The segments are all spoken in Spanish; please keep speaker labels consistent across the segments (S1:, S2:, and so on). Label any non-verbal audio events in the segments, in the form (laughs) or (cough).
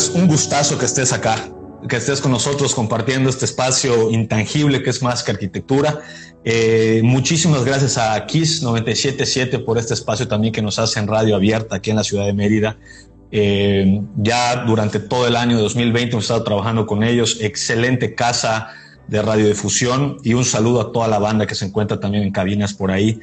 S1: Pues un gustazo que estés acá, que estés con nosotros compartiendo este espacio intangible que es más que arquitectura. Eh, muchísimas gracias a KISS 977 por este espacio también que nos hace en Radio Abierta aquí en la ciudad de Mérida. Eh, ya durante todo el año 2020 hemos estado trabajando con ellos. Excelente casa de radiodifusión y un saludo a toda la banda que se encuentra también en cabinas por ahí.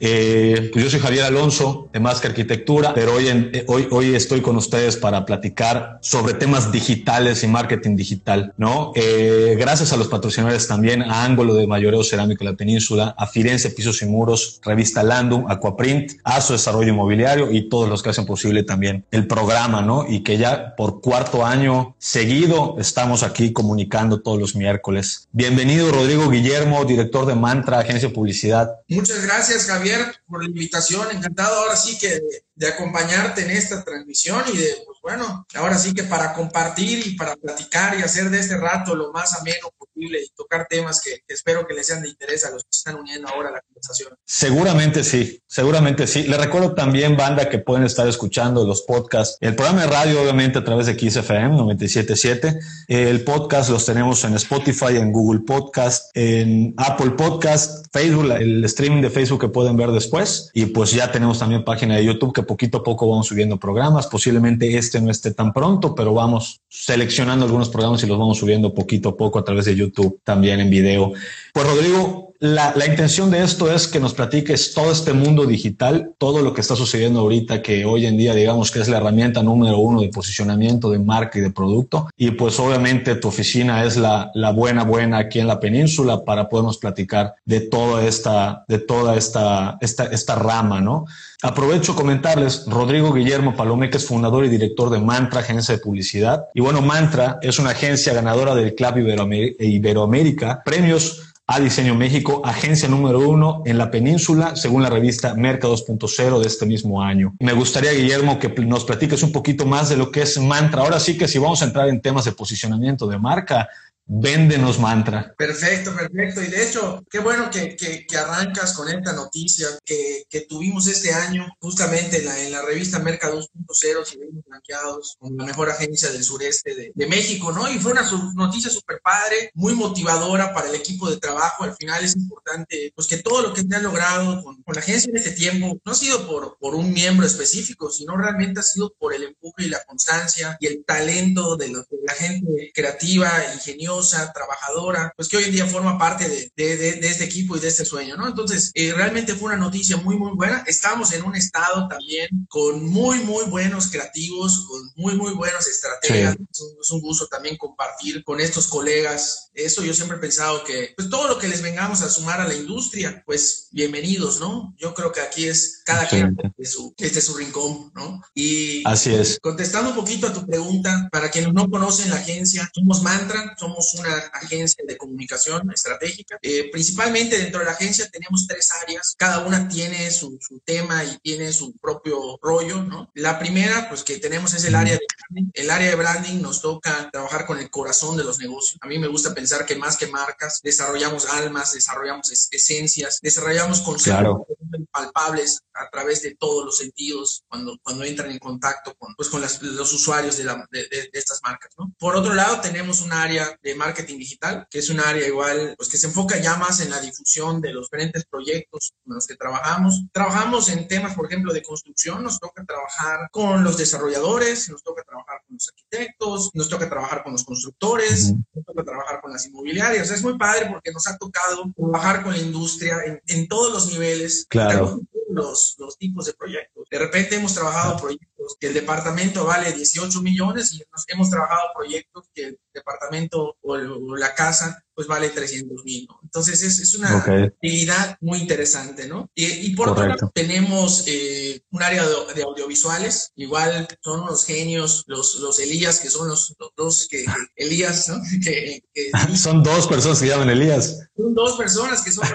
S1: Eh, pues yo soy Javier Alonso de Más que Arquitectura, pero hoy, eh, hoy, hoy estoy con ustedes para platicar sobre temas digitales y marketing digital, ¿no? Eh, gracias a los patrocinadores también, a Ángulo de Mayoreo Cerámico de la Península, a Firenze Pisos y Muros, Revista Landum, Aquaprint, a su Desarrollo Inmobiliario y todos los que hacen posible también el programa, ¿no? Y que ya por cuarto año seguido estamos aquí comunicando todos los miércoles. Bienvenido Rodrigo Guillermo, director de Mantra, Agencia de Publicidad.
S2: Muchas gracias, Javier por la invitación. Encantado ahora sí que de, acompañarte en esta transmisión y de, pues bueno, ahora sí que para compartir y para platicar y hacer de este rato lo más ameno posible y tocar temas que, que espero que les sean de interés a los que están uniendo ahora a la conversación.
S1: Seguramente sí, seguramente sí. Le recuerdo también, banda, que pueden estar escuchando los podcasts. El programa de radio, obviamente, a través de XFM 977. El podcast los tenemos en Spotify, en Google Podcast, en Apple Podcast, Facebook, el streaming de Facebook que pueden ver después. Y pues ya tenemos también página de YouTube que poquito a poco vamos subiendo programas. Posiblemente este no esté tan pronto, pero vamos seleccionando algunos programas y los vamos subiendo poquito a poco a través de YouTube, también en video. Pues Rodrigo, la, la, intención de esto es que nos platiques todo este mundo digital, todo lo que está sucediendo ahorita, que hoy en día digamos que es la herramienta número uno de posicionamiento de marca y de producto. Y pues obviamente tu oficina es la, la buena, buena aquí en la península para podernos platicar de toda esta, de toda esta, esta, esta rama, ¿no? Aprovecho comentarles, Rodrigo Guillermo Palomeque es fundador y director de Mantra, agencia de publicidad. Y bueno, Mantra es una agencia ganadora del Club Iberoamérica, Iberoamérica premios a Diseño México, agencia número uno en la península, según la revista Merca 2.0 de este mismo año. Me gustaría, Guillermo, que nos platiques un poquito más de lo que es Mantra. Ahora sí que si vamos a entrar en temas de posicionamiento de marca, Véndenos mantra.
S2: Perfecto, perfecto. Y de hecho, qué bueno que, que, arrancas con esta noticia que, que, tuvimos este año, justamente en la, revista Merca 2.0, si vemos blanqueados como la mejor agencia del sureste de, de México, ¿no? Y fue una noticia súper padre, muy motivadora para el equipo de trabajo. Al final es importante, pues que todo lo que se ha logrado con, con la agencia en este tiempo no ha sido por, por un miembro específico, sino realmente ha sido por el empuje y la constancia y el talento de la gente creativa, ingeniosa trabajadora, pues que hoy en día forma parte de, de, de, de este equipo y de este sueño, ¿no? Entonces, eh, realmente fue una noticia muy, muy buena. Estamos en un estado también con muy, muy buenos creativos, con muy, muy buenos estrategas. Sí. Es, un, es, un, gusto también compartir con estos colegas. Eso yo siempre he pensado que, pues todo lo que les vengamos a sumar a la industria, pues bienvenidos, ¿no? Yo creo que aquí es cada sí. quien de su, es su rincón, ¿no?
S1: Y así es.
S2: Contestando un poquito a tu pregunta, para quienes no conocen la agencia, somos Mantra, somos una agencia de comunicación estratégica. Eh, principalmente dentro de la agencia tenemos tres áreas, cada una tiene su, su, tema y tiene su propio rollo, ¿no? La primera, pues que tenemos es el área de branding. El área de branding nos toca trabajar con el corazón de los negocios. A mí me gusta pensar que más que marcas, desarrollamos almas, desarrollamos es esencias, desarrollamos conceptos claro. palpables a través de todos los sentidos cuando, cuando entran en contacto con, pues, con las, los usuarios de, la, de, de, de estas marcas, ¿no? Por otro lado, tenemos un área de marketing digital, que es un área igual, pues que se enfoca ya más en la difusión de los diferentes proyectos con los que trabajamos. Trabajamos en temas, por ejemplo, de construcción, nos toca trabajar con los desarrolladores, nos toca trabajar con los arquitectos, nos toca trabajar con los constructores, nos toca trabajar con las inmobiliarias. Es muy padre porque nos ha tocado trabajar con la industria en, en todos los niveles.
S1: Claro.
S2: Los, los tipos de proyectos. De repente hemos trabajado proyectos que el departamento vale 18 millones y hemos trabajado proyectos que el departamento o la casa pues vale 300 mil, ¿no? Entonces es, es una actividad muy interesante, ¿no? Y, y por otro lado tenemos eh, un área de, de, audiovisuales, igual son los genios, los, los Elías, que son los, los dos que, que (laughs) Elías, ¿no? (laughs) Que, que, (laughs)
S1: son dos personas que llaman Elías.
S2: Son dos personas que son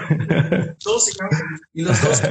S2: dos y los dos,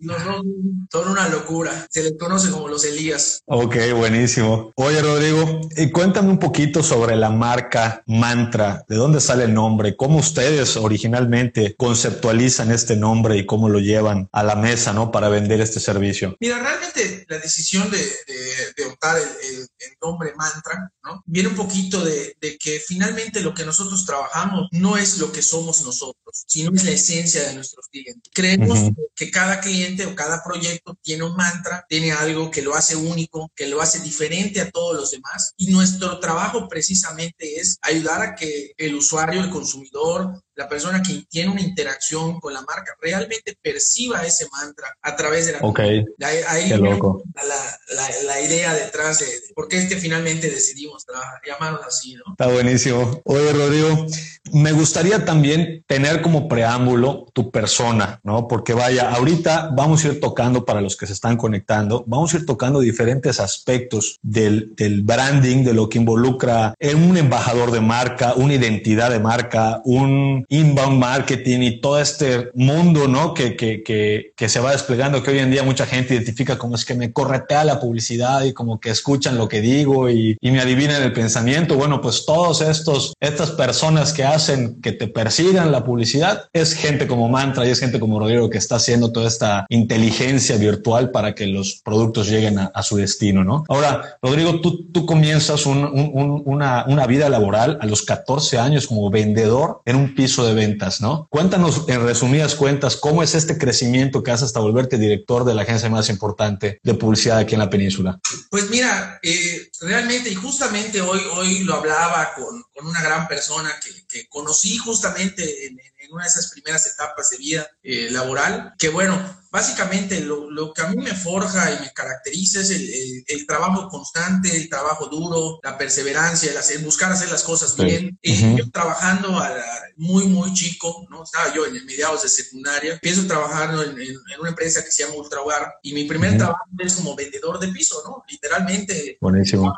S2: los dos son una locura. Se les conoce como los Elías.
S1: Ok, buenísimo. Oye, Rodrigo, y cuéntame un poquito sobre la marca Mantra. ¿De dónde sale el nombre? ¿Cómo ustedes originalmente conceptualizan este nombre y cómo lo llevan a la mesa, ¿no? Para vender este servicio.
S2: Mira, realmente la decisión de, de, de optar el, el, el, nombre mantra, ¿no? Viene un poquito de, de, que finalmente lo que nosotros trabajamos no es lo que somos nosotros, sino es la esencia de nuestros clientes. Creemos uh -huh. que cada cliente o cada proyecto tiene un mantra, tiene algo que lo hace único, que lo hace diferente a todos los demás y nuestro trabajo precisamente es ayudar a que el usuario el consumidor, la persona que tiene una interacción con la marca, realmente perciba ese mantra a través de la...
S1: Ok,
S2: ahí, ahí
S1: qué loco.
S2: La, la, la, idea detrás de, de por qué es que finalmente decidimos llamarnos así, ¿no?
S1: Está buenísimo. Oye, Rodrigo, me gustaría también tener como preámbulo tu persona, ¿no? Porque vaya, ahorita vamos a ir tocando para los que se están conectando, vamos a ir tocando diferentes aspectos del, del branding, de lo que involucra un embajador de marca, una identidad de marca, un inbound marketing y todo este mundo, ¿no? Que, que, que, que, se va desplegando, que hoy en día mucha gente identifica como es que me corretea la publicidad y como que escuchan lo que digo y, y me adivinan el pensamiento. Bueno, pues todos estos, estas personas que hacen que te persigan la publicidad es gente como Mantra y es gente como Rodrigo que está haciendo toda esta inteligencia virtual para que los productos lleguen a, a su destino, ¿no? Ahora, Rodrigo, tú, tú comienzas un, un, una, una vida laboral a los 14 años como vendedor en un piso de ventas, ¿no? Cuéntanos en resumidas cuentas cómo es este crecimiento que hace hasta volverte director de la agencia más importante de publicidad aquí en la península.
S2: Pues mira, eh, realmente y justamente hoy, hoy lo hablaba con, una gran persona que, que conocí justamente en, en, una de esas primeras etapas de vida eh, laboral, que bueno, básicamente lo, lo, que a mí me forja y me caracteriza es el, el, el trabajo constante, el trabajo duro, la perseverancia, el, hacer, buscar hacer las cosas sí. bien. Uh -huh. yo trabajando a la, muy, muy chico, ¿no? Estaba yo en el mediados de secundaria, empiezo trabajando en, en, en una empresa que se llama Ultra Hogar y mi primer uh -huh. trabajo es como vendedor de piso, ¿no? Literalmente.
S1: Buenísimo.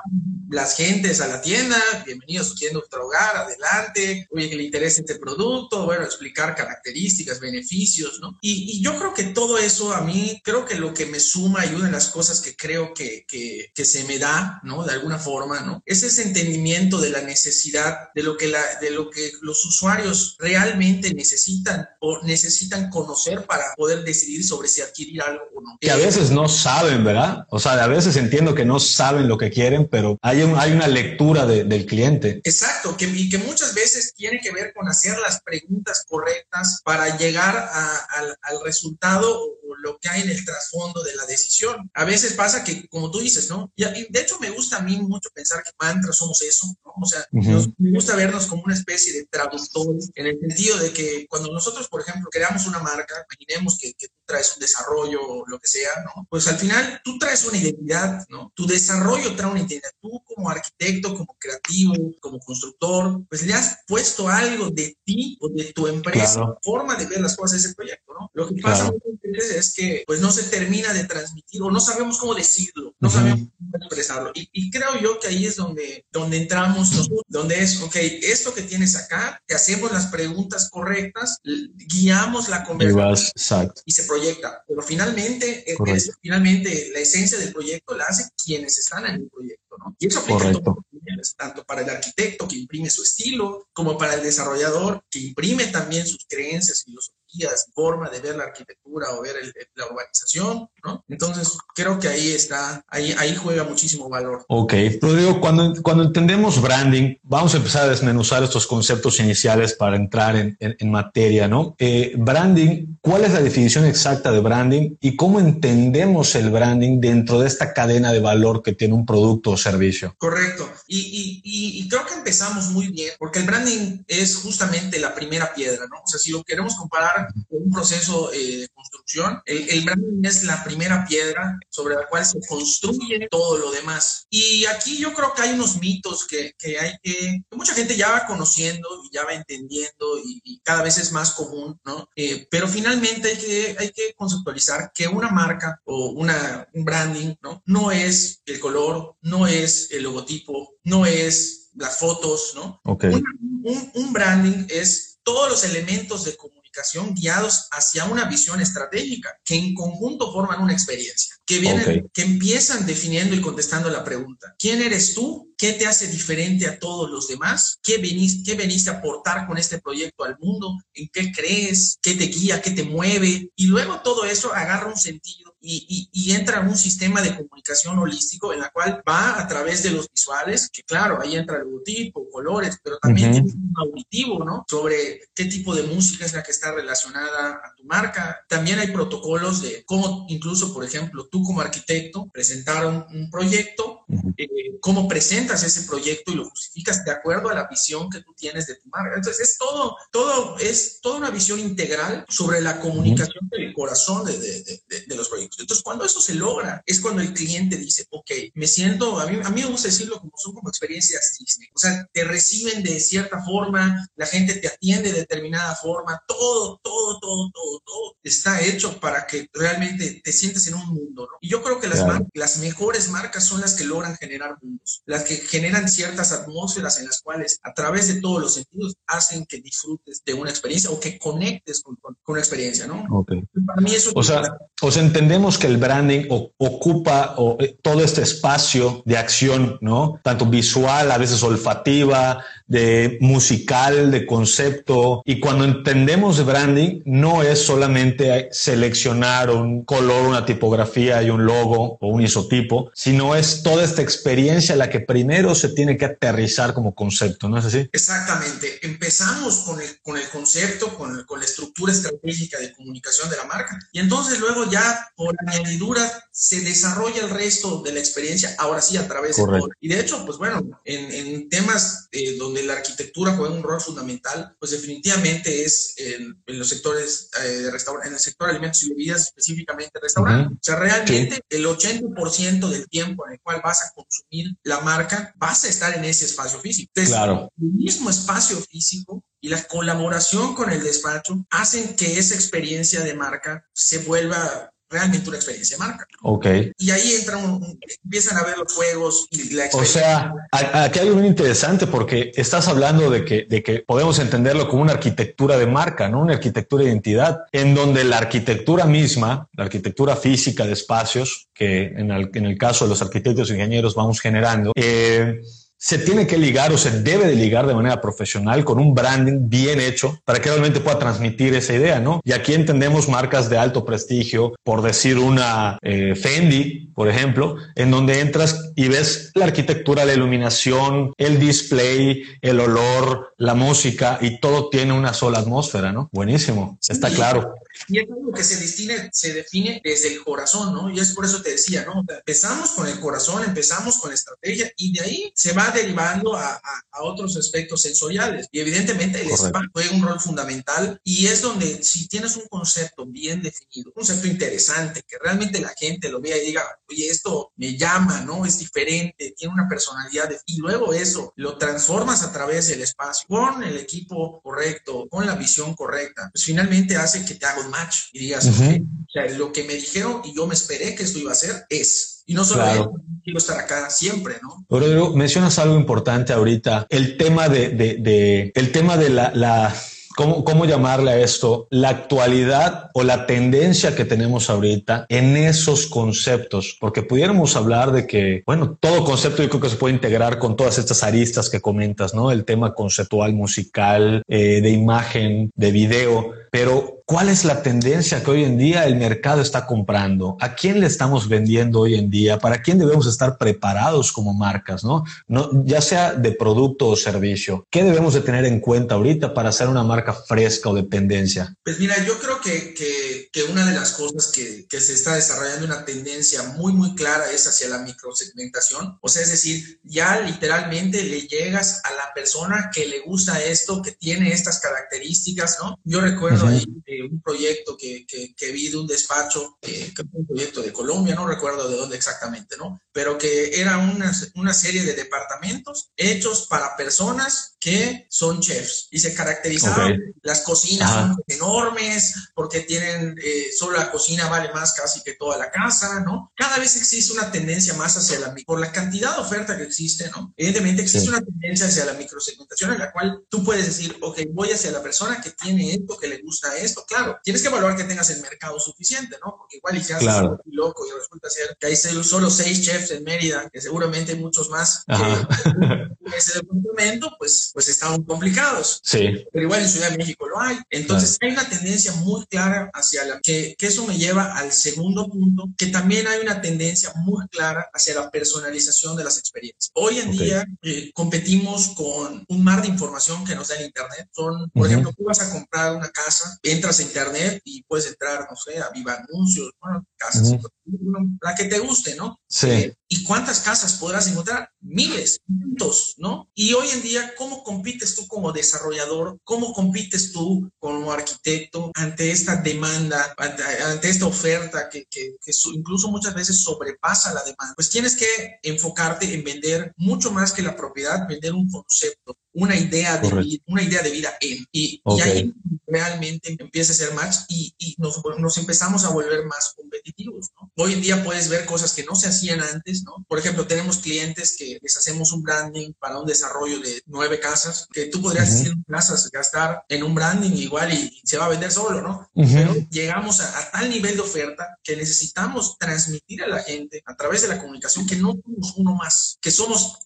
S2: Las gentes a la tienda, bienvenidos tienda Ultra Hogar, adelante, oye, que le interesa este producto, bueno, explicar características, beneficios, ¿no? Y, y yo creo que todo eso a mí, creo que lo que me suma y una de las cosas que creo que, que, que se me da, ¿no? De alguna forma, ¿no? Es ese entendimiento de la necesidad, de lo que, la, de lo que los usuarios realmente necesitan o necesitan conocer para poder decidir sobre si adquirir algo o no.
S1: Que a veces no saben, ¿verdad? O sea, a veces entiendo que no saben lo que quieren, pero hay, un, hay una lectura de, del cliente.
S2: Exacto, que, y que muchas veces tiene que ver con hacer las preguntas correctas para llegar a, al, al resultado o lo que hay en el trasfondo de la decisión. A veces pasa que, como tú dices, ¿no? Y, de hecho me gusta a mí mucho pensar que mantra somos eso, ¿no? O sea, uh -huh. nos, me gusta vernos como una especie de traductores en el sentido de que cuando nosotros, por ejemplo, creamos una marca, imaginemos que, que tú traes un desarrollo o lo que sea, ¿no? Pues al final tú traes una identidad, ¿no? Tu desarrollo trae una identidad. Tú como arquitecto, como creativo, como constructor, pues le has puesto algo de ti o de tu empresa, claro. forma de ver las cosas de ese proyecto, ¿no? Lo que pasa claro. muchas veces es que pues no se termina de transmitir o no sabemos cómo decirlo, no uh -huh. sabemos cómo expresarlo. Y, y, creo yo que ahí es donde, donde entramos nosotros, donde es, ok, esto que tienes acá, te hacemos las preguntas correctas, guiamos la conversación y, y se proyecta. Pero finalmente, es, finalmente la esencia del proyecto la hacen quienes están en el proyecto, ¿no? Y eso aplica todo, tanto para el arquitecto que imprime su estilo, como para el desarrollador que imprime también sus creencias, filosofías, forma de ver la arquitectura o ver la urbanización, ¿no? Entonces, creo que ahí está, ahí, ahí juega muchísimo valor.
S1: Ok. Rodrigo, cuando, cuando entendemos branding, vamos a empezar a desmenuzar estos conceptos iniciales para entrar en, en, materia, ¿no? Eh, branding, ¿cuál es la definición exacta de branding y cómo entendemos el branding dentro de esta cadena de valor que tiene un producto o servicio?
S2: Correcto. Y, y, y creo que empezamos muy bien, porque el branding es justamente la primera piedra, ¿no? O sea, si lo queremos comparar un proceso eh, de construcción, el, el, branding es la primera piedra sobre la cual se construye todo lo demás. Y aquí yo creo que hay unos mitos que, que hay que, que mucha gente ya va conociendo y ya va entendiendo y, y cada vez es más común, ¿no? Eh, pero finalmente hay que, hay que conceptualizar que una marca o una, un branding, ¿no? No es el color, no es el logotipo, no es las fotos, ¿no? un, un, branding es todos los elementos de comunicación guiados hacia una visión estratégica que en conjunto forman una experiencia, que, vienen, que empiezan definiendo y contestando la pregunta, ¿quién eres tú? ¿Qué te hace diferente a todos los demás? ¿Qué veniste, ¿Qué veniste a aportar con este proyecto al mundo? ¿En qué crees? ¿Qué te guía? ¿Qué te mueve? Y luego todo eso agarra un sentido y, y, entra en un sistema de comunicación holístico en la cual va a través de los visuales, que claro, ahí entra el logotipo, colores, pero también tiene un auditivo, ¿no? Sobre qué tipo de música es la que está relacionada a tu marca. También hay protocolos de cómo, incluso, por ejemplo, tú como arquitecto, presentar un, proyecto, eh, cómo presentas ese proyecto y lo justificas de acuerdo a la visión que tú tienes de tu marca. Entonces, es todo, todo, es toda una visión integral sobre la comunicación del corazón de, de, de los proyectos. Entonces, cuando eso se logra, es cuando el cliente dice, ok, me siento, a mí, a mí me gusta decirlo como son como experiencias Disney. O sea, te reciben de cierta forma, la gente te atiende de determinada forma, todo, todo, todo, todo, todo está hecho para que realmente te sientes en un mundo, ¿no? Y yo creo que las, las mejores marcas son las que logran generar mundos, las que generan ciertas atmósferas en las cuales a través de todos los sentidos hacen que disfrutes de una experiencia o que conectes con, con, una experiencia, ¿no?
S1: Okay. Para mí eso... O sea, o sea, entendemos que el branding ocupa eh, todo este espacio de acción, ¿no? Tanto visual, a veces olfativa, de musical, de concepto. Y cuando entendemos branding, no es solamente seleccionar un color, una tipografía y un logo o un isotipo, sino es toda esta experiencia la que primero se tiene que aterrizar como concepto, ¿no es así?
S2: Exactamente. Empezamos con el, con el concepto, con, con la estructura estratégica de comunicación de la marca. Y entonces luego ya por añadidura se desarrolla el resto de la experiencia, ahora sí a través de todo. Y de hecho, pues bueno, en, en temas eh, donde la arquitectura juega un rol fundamental, pues definitivamente es en, los sectores eh, en el sector alimentos y bebidas, específicamente restaurante. O sea, realmente el 80% del tiempo en el cual vas a consumir la marca, vas a estar en ese espacio físico. Entonces, claro. el mismo espacio físico y la colaboración con el despacho hacen que esa experiencia de marca se vuelva realmente una experiencia de marca.
S1: Ok.
S2: Y ahí entran, empiezan a ver los juegos y la
S1: experiencia. O sea, aquí hay algo muy interesante porque estás hablando de que, de que podemos entenderlo como una arquitectura de marca, ¿no? Una arquitectura de identidad, en donde la arquitectura misma, la arquitectura física de espacios, que en el, en el caso de los arquitectos e ingenieros vamos generando, eh, se tiene que ligar o se debe de ligar de manera profesional con un branding bien hecho para que realmente pueda transmitir esa idea, ¿no? Y aquí entendemos marcas de alto prestigio, por decir una eh, Fendi, por ejemplo, en donde entras y ves la arquitectura, la iluminación, el display, el olor, la música y todo tiene una sola atmósfera, ¿no? Buenísimo, está claro.
S2: Y es algo que se, destine, se define desde el corazón, ¿no? Y es por eso te decía, ¿no? Empezamos con el corazón, empezamos con la estrategia y de ahí se va derivando a, a, otros aspectos sensoriales. Y evidentemente el espacio juega un rol fundamental y es donde si tienes un concepto bien definido, un concepto interesante, que realmente la gente lo vea y diga, oye, esto me llama, ¿no? Es diferente, tiene una personalidad. Y luego eso lo transformas a través del espacio con el equipo correcto, con la visión correcta, pues finalmente hace que te haga match y digas, o sea, lo que me dijeron y yo me esperé que esto iba a ser es y no solo quiero estar acá siempre, ¿no?
S1: Pero mencionas algo importante ahorita, el tema de, de, de el tema de la, la ¿Cómo, ¿cómo, llamarle a esto? La actualidad o la tendencia que tenemos ahorita en esos conceptos, porque pudiéramos hablar de que, bueno, todo concepto yo creo que se puede integrar con todas estas aristas que comentas, ¿no? El tema conceptual, musical, eh, de imagen, de video pero ¿cuál es la tendencia que hoy en día el mercado está comprando? ¿A quién le estamos vendiendo hoy en día? ¿Para quién debemos estar preparados como marcas, no? ya sea de producto o servicio. ¿Qué debemos de tener en cuenta ahorita para hacer una marca fresca o de tendencia?
S2: Pues mira, yo creo que, que, que una de las cosas que, que se está desarrollando una tendencia muy, muy clara es hacia la microsegmentación. O sea, es decir, ya literalmente le llegas a la persona que le gusta esto, que tiene estas características, ¿no? Yo recuerdo ahí eh, un proyecto que, que, vi de un despacho, eh, que fue un proyecto de Colombia, no recuerdo de dónde exactamente, ¿no? Pero que era una, una serie de departamentos hechos para personas que son chefs y se caracterizaban. Las cocinas son enormes porque tienen, eh, solo la cocina vale más casi que toda la casa, ¿no? Cada vez existe una tendencia más hacia la, por la cantidad de oferta que existe, ¿no? Evidentemente existe una tendencia hacia la microsegmentación en la cual tú puedes decir, ok, voy hacia la persona que tiene esto, que le gusta esto. Claro, tienes que evaluar que tengas el mercado suficiente, ¿no? Porque igual y ya claro. loco y resulta ser que hay solo seis chefs en Mérida, que seguramente hay muchos más que (laughs) (laughs) ese departamento, pues, pues están complicados.
S1: Sí.
S2: Pero igual en Ciudad de México lo hay. Entonces hay una tendencia muy clara hacia la que, que eso me lleva al segundo punto, que también hay una tendencia muy clara hacia la personalización de las experiencias. Hoy en día eh, competimos con un mar de información que nos da el Internet. Son, por ejemplo, tú vas a comprar una casa, entras a Internet y puedes entrar, no sé, a Viva Anuncios, bueno, casas, la que te guste, ¿no?
S1: Sí. Eh,
S2: ¿Y cuántas casas podrás encontrar? Miles, cientos, ¿no? Y hoy en día, ¿cómo compites tú como desarrollador? ¿Cómo compites tú como arquitecto ante esta demanda, ante, esta oferta que, que, que, incluso muchas veces sobrepasa la demanda? Pues tienes que enfocarte en vender mucho más que la propiedad, vender un concepto, una idea de vida, una idea de vida en. Y, y ahí realmente empieza a ser match y, y nos, nos, empezamos a volver más competitivos, ¿no? Hoy en día puedes ver cosas que no se hacían antes, ¿no? Por ejemplo, tenemos clientes que les hacemos un branding para un desarrollo de nueve casas, que tú podrías decir casas, gastar en un branding igual y, se va a vender solo, ¿no? Pero llegamos a, tal nivel de oferta que necesitamos transmitir a la gente a través de la comunicación que no somos uno más, que somos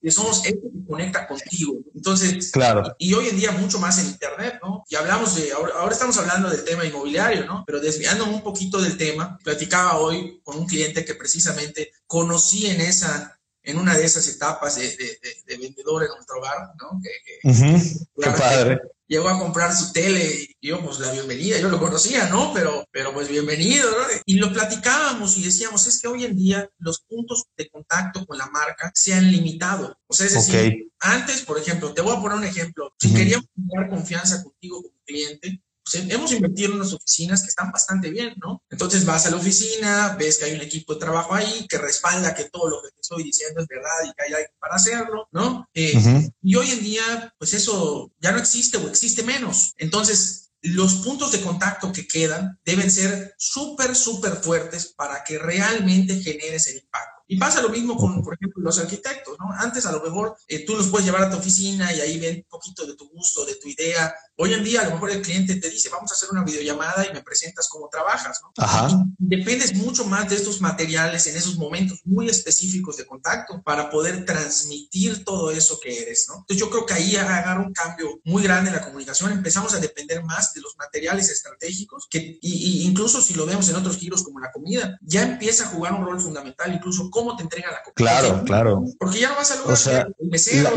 S2: que somos el que conecta contigo. Entonces,
S1: claro.
S2: Y, hoy en día mucho más en Internet, ¿no? Y hablamos de, ahora, ahora estamos hablando del tema inmobiliario, ¿no? Pero desviando un poquito del tema, platicaba hoy con un cliente que precisamente conocí en esa en una de esas etapas de, de, de, vendedor en nuestro hogar, ¿no?
S1: Que, Qué padre.
S2: Llegó a comprar su tele y yo, pues la bienvenida, yo lo conocía, ¿no? Pero, pero pues bienvenido, ¿no? Y lo platicábamos y decíamos, es que hoy en día los puntos de contacto con la marca se han limitado. O sea, es decir, antes, por ejemplo, te voy a poner un ejemplo, si queríamos dar confianza contigo como cliente, pues, hemos invertido en unas oficinas que están bastante bien, ¿no? Entonces vas a la oficina, ves que hay un equipo de trabajo ahí que respalda que todo lo que te estoy diciendo es verdad y que hay alguien para hacerlo, ¿no? Eh, y hoy en día, pues eso ya no existe o existe menos. Entonces, los puntos de contacto que quedan deben ser súper, súper fuertes para que realmente generes el impacto. Y pasa lo mismo con, por ejemplo, los arquitectos, ¿no? Antes a lo mejor eh, tú los puedes llevar a tu oficina y ahí ven un poquito de tu gusto, de tu idea. Hoy en día a lo mejor el cliente te dice, vamos a hacer una videollamada y me presentas cómo trabajas, ¿no?
S1: Ajá.
S2: dependes mucho más de estos materiales en esos momentos muy específicos de contacto para poder transmitir todo eso que eres, ¿no? Entonces yo creo que ahí agarra un cambio muy grande en la comunicación. Empezamos a depender más de los materiales estratégicos que y, incluso si lo vemos en otros giros como la comida, ya empieza a jugar un rol fundamental, incluso cómo te entrega la comida.
S1: Claro, claro.
S2: Porque ya no vas a lograr
S1: o sea,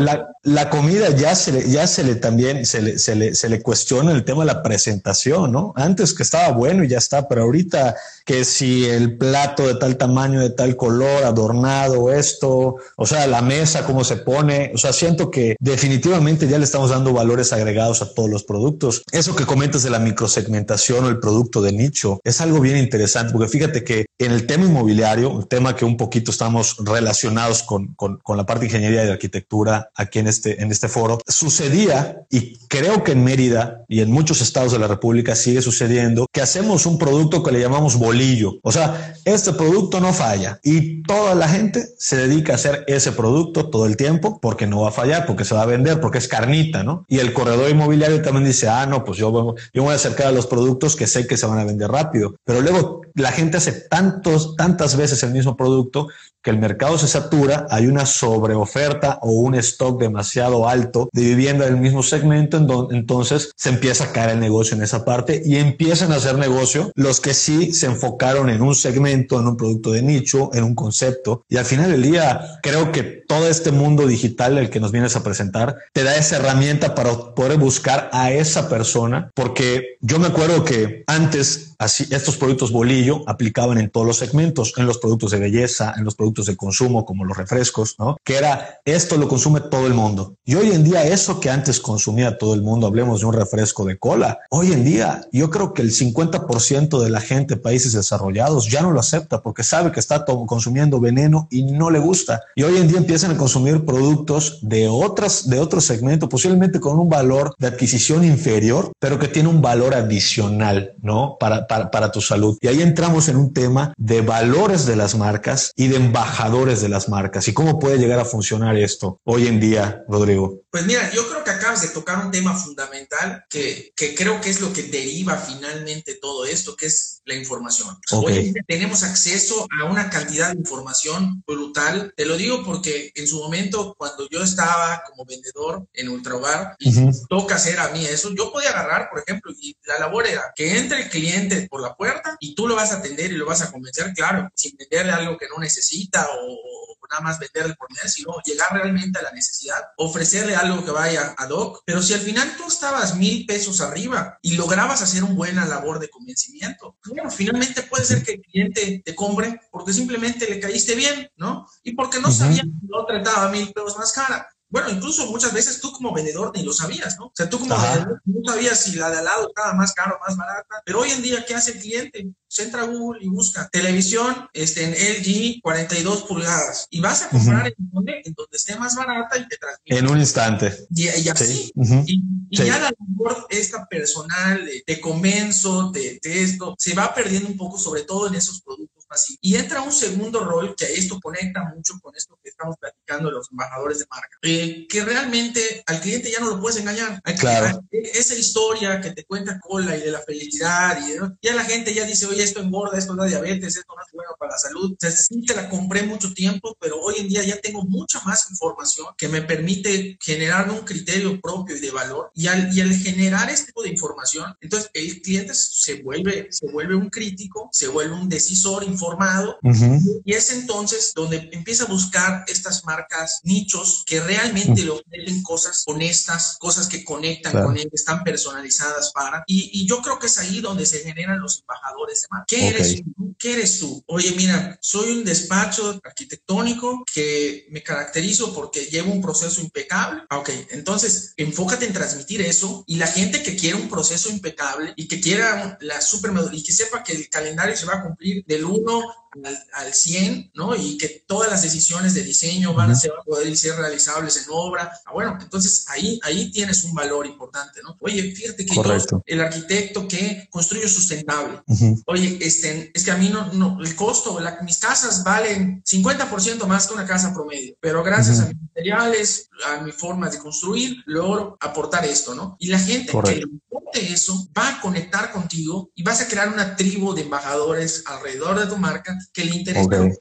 S1: la, la, comida ya se le, ya se le también se le, se le, se le cuestiona el tema de la presentación, ¿no? Antes que estaba bueno y ya está, pero ahorita que si el plato de tal tamaño, de tal color, adornado, esto, o sea, la mesa, cómo se pone, o sea, siento que definitivamente ya le estamos dando valores agregados a todos los productos. Eso que comentas de la microsegmentación o el producto de nicho es algo bien interesante, porque fíjate que en el tema inmobiliario, un tema que un poquito estamos relacionados con, con, con, la parte de ingeniería y de arquitectura aquí en este, en este foro, sucedía, y creo que en Mérida y en muchos estados de la República sigue sucediendo, que hacemos un producto que le llamamos bolillo. O sea, este producto no falla y toda la gente se dedica a hacer ese producto todo el tiempo porque no va a fallar, porque se va a vender, porque es carnita, ¿no? Y el corredor inmobiliario también dice, ah, no, pues yo, yo voy a acercar a los productos que sé que se van a vender rápido. Pero luego la gente hace tantos, tantas veces el mismo producto que el mercado se satura, hay una sobreoferta o un stock demasiado alto de vivienda del mismo segmento, en donde se empieza a caer el negocio en esa parte y empiezan a hacer negocio los que sí se enfocaron en un segmento, en un producto de nicho, en un concepto. Y al final del día, creo que todo este mundo digital, el que nos vienes a presentar, te da esa herramienta para poder buscar a esa persona, porque yo me acuerdo que antes así estos productos bolillo aplicaban en todos los segmentos, en los productos de belleza, en los productos de consumo como los refrescos, ¿no? Que era esto lo consume todo el mundo. Y hoy en día eso que antes consumía todo el mundo, hablemos de un refresco de cola, hoy en día yo creo que el 50% de la gente países desarrollados ya no lo acepta porque sabe que está consumiendo veneno y no le gusta. Y hoy en día empiezan a consumir productos de otras de otro segmento, posiblemente con un valor de adquisición inferior, pero que tiene un valor adicional, ¿no? Para, para, para tu salud. Y ahí entramos en un tema de valores de las marcas y de embajadores de las marcas y cómo puede llegar a funcionar esto hoy en día, Rodrigo.
S2: Pues mira, yo creo que acabas de tocar un tema fundamental que, que creo que es lo que deriva finalmente todo esto, que es la información. Hoy tenemos acceso a una cantidad de información brutal. Te lo digo porque en su momento, cuando yo estaba como vendedor en Ultrahogar, y toca hacer a mí eso, yo podía agarrar, por ejemplo, y la labor era que entre el cliente por la puerta y tú lo vas a atender y lo vas a convencer, claro, sin venderle algo que no necesita o nada más venderle por mes, sino llegar realmente a la necesidad, ofrecerle algo que vaya ad hoc. Pero si al final tú estabas mil pesos arriba y lograbas hacer una buena labor de convencimiento, bueno, finalmente puede ser que el cliente te compre porque simplemente le caíste bien, ¿no? Y porque no sabía que la otra estaba mil pesos más cara. Bueno, incluso muchas veces tú como vendedor ni lo sabías, ¿no? O sea, tú como vendedor no sabías si la de al lado estaba más caro o más barata, pero hoy en día, ¿qué hace el cliente? Se entra a Google y busca televisión este, en LG 42 pulgadas y vas a comprar en, donde, en, donde, esté más barata y te transmite.
S1: En un instante.
S2: Y, así. Y, ya la labor esta personal de te convenzo, de, de esto, se va perdiendo un poco, sobre todo en esos productos y entra un segundo rol que esto conecta mucho con esto que estamos platicando de los embajadores de marca, eh, que realmente al cliente ya no lo puedes engañar.
S1: Claro.
S2: Esa historia que te cuenta Cola y de la felicidad, y ya la gente ya dice, oye, esto engorda, esto da diabetes, esto no es bueno para la salud. O sea, sí te la compré mucho tiempo, pero hoy en día ya tengo mucha más información que me permite generarme un criterio propio y de valor. Y al, y al generar este tipo de información, entonces el cliente se vuelve, se vuelve un crítico, se vuelve un decisor formado y es entonces donde empieza a buscar estas marcas nichos que realmente le ofrecen cosas honestas, cosas que conectan con él, están personalizadas para. Y, yo creo que es ahí donde se generan los embajadores de marca. ¿Qué, eres, tú? ¿Qué eres tú? Oye, mira, soy un despacho arquitectónico que me caracterizo porque llevo un proceso impecable. Ah, ok, entonces enfócate en transmitir eso y la gente que quiere un proceso impecable y que quiera la super y que sepa que el calendario se va a cumplir del 1 no al, 100, ¿no? Y que todas las decisiones de diseño van a, ser, poder ser realizables en obra. Ah, bueno, entonces ahí, ahí tienes un valor importante, ¿no? Oye, fíjate que yo, el arquitecto que construye sustentable. Oye, este, es que a mí no, no el costo, mis casas valen 50% más que una casa promedio, pero gracias a mis materiales, a mi forma de construir, logro aportar esto, ¿no? Y la gente que le importe eso va a conectar contigo y vas a crear una tribu de embajadores alrededor de tu marca que le interesa okay.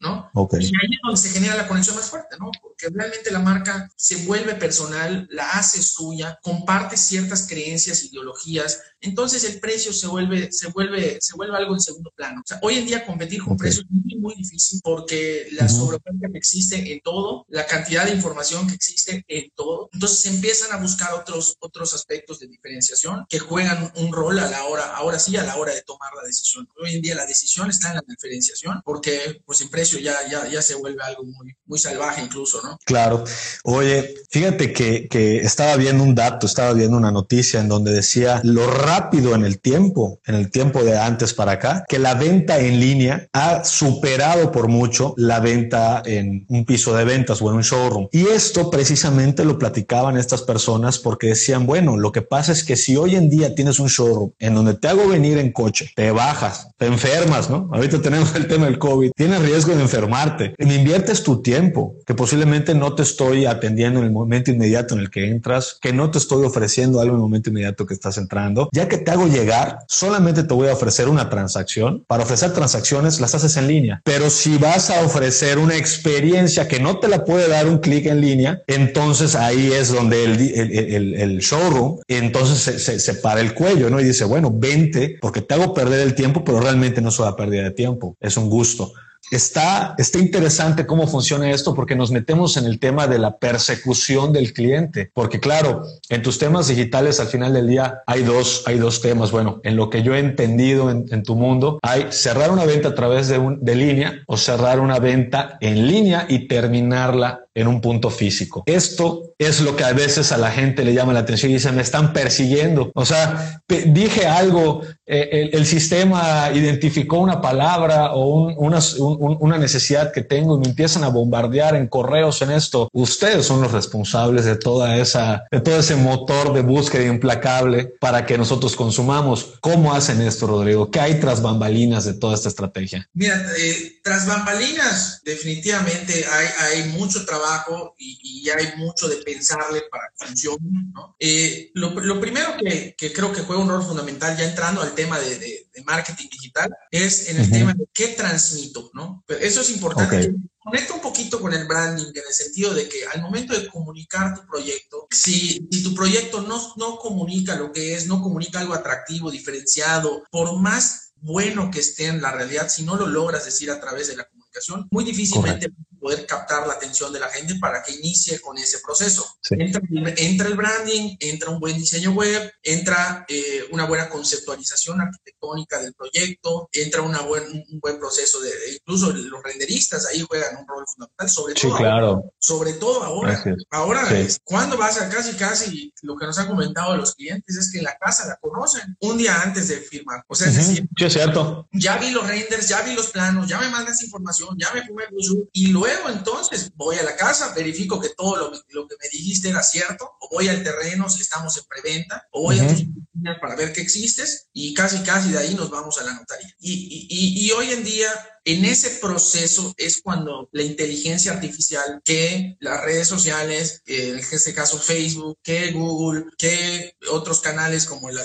S2: ¿No? Y ahí es donde se genera la conexión más fuerte, ¿no? Porque realmente la marca se vuelve personal, la hace suya, comparte ciertas creencias, ideologías, entonces el precio se vuelve, se vuelve, se vuelve algo en segundo plano. O sea, hoy en día competir con precios es muy, muy difícil porque la uh que existe en todo, la cantidad de información que existe en todo, entonces se empiezan a buscar otros, otros aspectos de diferenciación que juegan un rol a la hora, ahora sí, a la hora de tomar la decisión. Hoy en día la decisión está en la diferenciación porque pues el ya, ya, ya se vuelve algo muy, muy salvaje incluso, ¿no?
S1: Claro. Oye, fíjate que, que estaba viendo un dato, estaba viendo una noticia en donde decía lo rápido en el tiempo, en el tiempo de antes para acá, que la venta en línea ha superado por mucho la venta en un piso de ventas o en un showroom. Y esto precisamente lo platicaban estas personas porque decían, bueno, lo que pasa es que si hoy en día tienes un showroom en donde te hago venir en coche, te bajas, te enfermas, ¿no? Ahorita tenemos el tema del COVID, tienes riesgo de enfermarte. Me inviertes tu tiempo, que posiblemente no te estoy atendiendo en el momento inmediato en el que entras, que no te estoy ofreciendo algo en el momento inmediato que estás entrando. Ya que te hago llegar, solamente te voy a ofrecer una transacción. Para ofrecer transacciones las haces en línea. Pero si vas a ofrecer una experiencia que no te la puede dar un clic en línea, entonces ahí es donde el, el, showroom, entonces se, se, para el cuello, ¿no? Y dice, bueno, vente porque te hago perder el tiempo, pero realmente no es una pérdida de tiempo, es un gusto. Está, está interesante cómo funciona esto porque nos metemos en el tema de la persecución del cliente. Porque claro, en tus temas digitales al final del día hay dos, hay dos temas. Bueno, en lo que yo he entendido en, tu mundo, hay cerrar una venta a través de, un, de línea o cerrar una venta en línea y terminarla en un punto físico. Esto es lo que a veces a la gente le llama la atención y dice, me están persiguiendo. O sea, dije algo, eh, el, sistema identificó una palabra o una necesidad que tengo y me empiezan a bombardear en correos en esto. Ustedes son los responsables de toda esa, de todo ese motor de búsqueda implacable para que nosotros consumamos. ¿Cómo hacen esto, Rodrigo? ¿Qué hay tras bambalinas de toda esta estrategia?
S2: Mira, eh, tras bambalinas definitivamente hay, hay mucho trabajo y, y, hay mucho de pensarle para que funcione. ¿no? Eh, lo, lo, primero que, que, creo que juega un rol fundamental, ya entrando al tema de, de, marketing digital, es en el tema de qué transmito. ¿no? Pero eso es importante. Conecta un poquito con el branding en el sentido de que al momento de comunicar tu proyecto, si, si tu proyecto no, no comunica lo que es, no comunica algo atractivo, diferenciado, por más bueno que esté en la realidad, si no lo logras decir a través de la comunicación, muy difícilmente poder captar la atención de la gente para que inicie con ese proceso. Entra, el branding, entra un buen diseño web, entra eh, una buena conceptualización arquitectónica del proyecto, entra una buen, un buen proceso de, incluso los renderistas ahí juegan un rol fundamental, sobre todo
S1: claro.
S2: ahora, sobre todo ahora. Ahora, cuando vas a casi, casi, lo que nos han comentado los clientes es que la casa la conocen un día antes de firmar. O sea, es decir,
S1: es cierto.
S2: Ya vi los renders, ya vi los planos, ya me mandas información, ya me fumé el y luego Luego entonces voy a la casa, verifico que todo lo, lo, que me dijiste era cierto, o voy al terreno si estamos en preventa, o voy a tus oficinas para ver que existes, y casi casi de ahí nos vamos a la notaría. Y, y, y hoy en día en ese proceso es cuando la inteligencia artificial, que las redes sociales, que en este caso Facebook, que Google, que otros canales como la,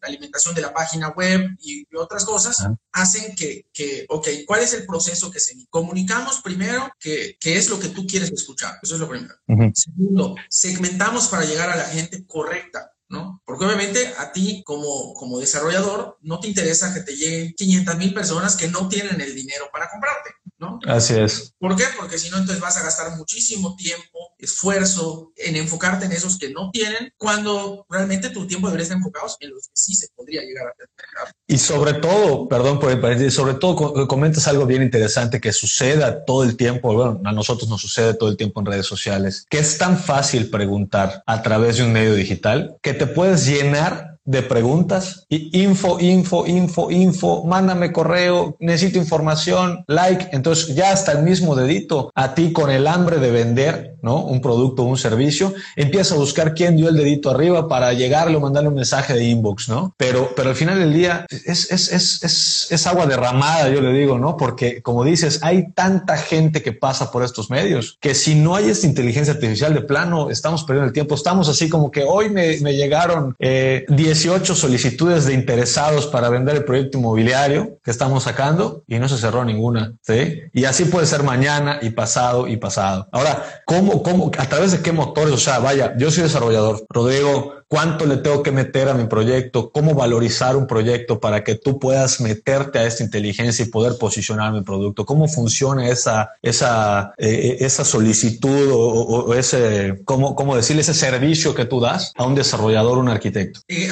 S2: alimentación de la página web y otras cosas, hacen que, que, ok, ¿cuál es el proceso que se comunicamos primero qué es lo que tú quieres escuchar? Eso es lo primero. Segundo, segmentamos para llegar a la gente correcta. ¿No? Porque obviamente a ti como, como desarrollador no te interesa que te lleguen 500 mil personas que no tienen el dinero para comprarte, ¿no?
S1: Así es.
S2: ¿Por qué? Porque si no, entonces vas a gastar muchísimo tiempo, esfuerzo en enfocarte en esos que no tienen, cuando realmente tu tiempo debería estar enfocado en los que sí se podría llegar a tener.
S1: Y sobre todo, perdón por el sobre todo comentas algo bien interesante que suceda todo el tiempo, bueno, a nosotros nos sucede todo el tiempo en redes sociales, que es tan fácil preguntar a través de un medio digital que te puedes llenar de preguntas y info, info, info, info, mándame correo, necesito información, like. Entonces ya hasta el mismo dedito a ti con el hambre de vender, ¿no? Un producto, un servicio, empieza a buscar quién dio el dedito arriba para llegarle o mandarle un mensaje de inbox, ¿no? Pero, pero al final del día es, es, es, es, es agua derramada, yo le digo, ¿no? Porque como dices, hay tanta gente que pasa por estos medios que si no hay esta inteligencia artificial de plano, estamos perdiendo el tiempo. Estamos así como que hoy me, me llegaron eh, 18 solicitudes de interesados para vender el proyecto inmobiliario que estamos sacando y no se cerró ninguna, ¿sí? Y así puede ser mañana y pasado y pasado. Ahora, ¿cómo, cómo, a través de qué motores? O sea, vaya, yo soy desarrollador, Rodrigo, cuánto le tengo que meter a mi proyecto, cómo valorizar un proyecto para que tú puedas meterte a esta inteligencia y poder posicionar mi producto, cómo funciona esa, esa, eh, esa solicitud o, ese, cómo, cómo decirle ese servicio que tú das a un desarrollador, un arquitecto.
S2: Eh,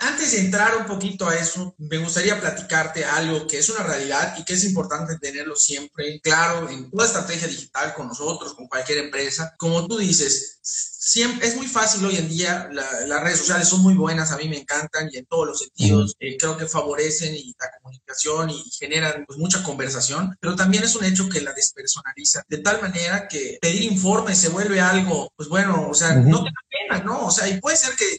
S2: antes de entrar un poquito a eso, me gustaría platicarte algo que es una realidad y que es importante tenerlo siempre claro en toda estrategia digital con nosotros, con cualquier empresa. Como tú dices, siempre, es muy fácil hoy en día, las redes sociales son muy buenas, a mí me encantan y en todos los sentidos eh, creo que favorecen y la comunicación y, generan pues, mucha conversación, pero también es un hecho que la despersonaliza de tal manera que pedir informes se vuelve algo, pues bueno, o sea, no te da pena, ¿no? O sea, y puede ser que